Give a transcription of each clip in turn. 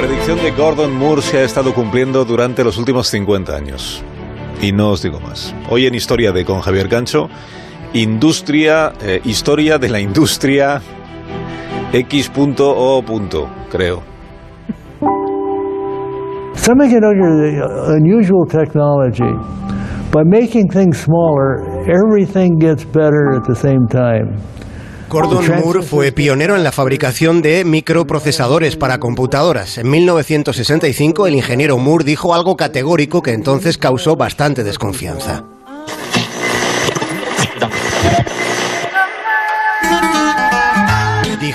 predicción de Gordon Moore se ha estado cumpliendo durante los últimos 50 años. Y no os digo más. Hoy en Historia de con Javier Gancho, industria, eh, historia de la industria X.O. creo. Semiconductor unusual technology. By making things smaller, everything gets better at the same time. Gordon Moore fue pionero en la fabricación de microprocesadores para computadoras. En 1965 el ingeniero Moore dijo algo categórico que entonces causó bastante desconfianza.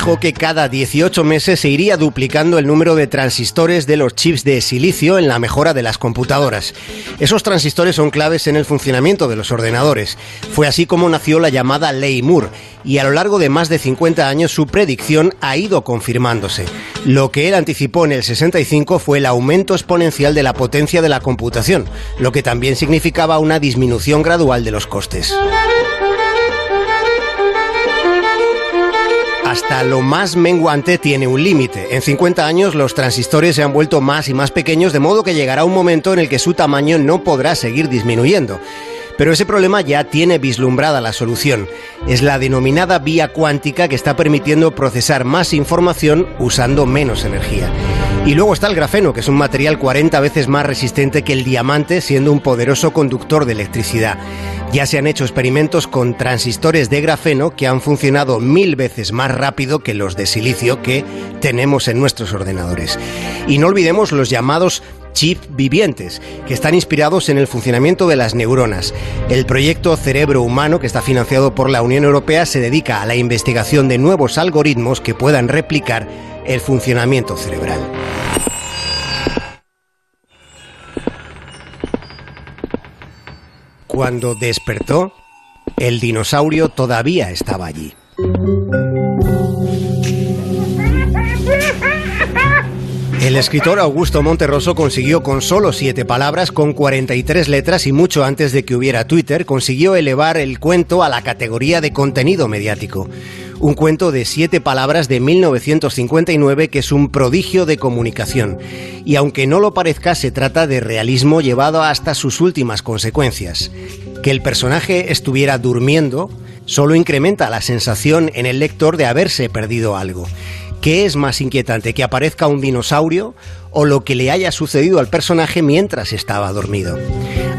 Que cada 18 meses se iría duplicando el número de transistores de los chips de silicio en la mejora de las computadoras. Esos transistores son claves en el funcionamiento de los ordenadores. Fue así como nació la llamada Ley Moore y a lo largo de más de 50 años su predicción ha ido confirmándose. Lo que él anticipó en el 65 fue el aumento exponencial de la potencia de la computación, lo que también significaba una disminución gradual de los costes. Hasta lo más menguante tiene un límite. En 50 años los transistores se han vuelto más y más pequeños, de modo que llegará un momento en el que su tamaño no podrá seguir disminuyendo. Pero ese problema ya tiene vislumbrada la solución. Es la denominada vía cuántica que está permitiendo procesar más información usando menos energía. Y luego está el grafeno, que es un material 40 veces más resistente que el diamante, siendo un poderoso conductor de electricidad. Ya se han hecho experimentos con transistores de grafeno que han funcionado mil veces más rápido que los de silicio que tenemos en nuestros ordenadores. Y no olvidemos los llamados chips vivientes, que están inspirados en el funcionamiento de las neuronas. El proyecto Cerebro Humano, que está financiado por la Unión Europea, se dedica a la investigación de nuevos algoritmos que puedan replicar el funcionamiento cerebral. Cuando despertó, el dinosaurio todavía estaba allí. El escritor Augusto Monterroso consiguió con solo siete palabras, con 43 letras y mucho antes de que hubiera Twitter, consiguió elevar el cuento a la categoría de contenido mediático. Un cuento de siete palabras de 1959 que es un prodigio de comunicación. Y aunque no lo parezca, se trata de realismo llevado hasta sus últimas consecuencias. Que el personaje estuviera durmiendo solo incrementa la sensación en el lector de haberse perdido algo. ¿Qué es más inquietante, que aparezca un dinosaurio o lo que le haya sucedido al personaje mientras estaba dormido?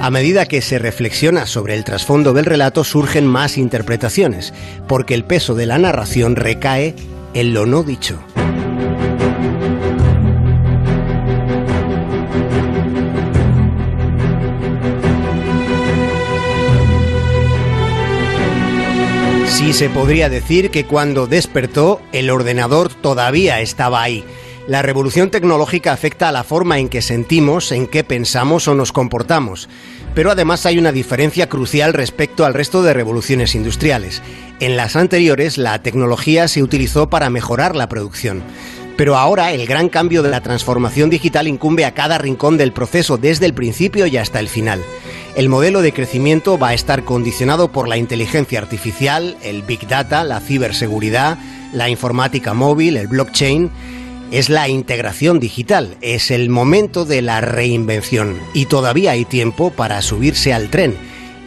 A medida que se reflexiona sobre el trasfondo del relato surgen más interpretaciones, porque el peso de la narración recae en lo no dicho. Sí se podría decir que cuando despertó, el ordenador todavía estaba ahí. La revolución tecnológica afecta a la forma en que sentimos, en qué pensamos o nos comportamos. Pero además hay una diferencia crucial respecto al resto de revoluciones industriales. En las anteriores, la tecnología se utilizó para mejorar la producción. Pero ahora el gran cambio de la transformación digital incumbe a cada rincón del proceso desde el principio y hasta el final. El modelo de crecimiento va a estar condicionado por la inteligencia artificial, el big data, la ciberseguridad, la informática móvil, el blockchain. Es la integración digital, es el momento de la reinvención y todavía hay tiempo para subirse al tren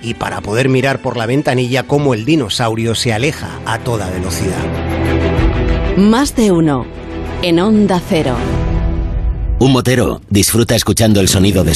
y para poder mirar por la ventanilla cómo el dinosaurio se aleja a toda velocidad. Más de uno en Onda Cero. Un motero disfruta escuchando el sonido de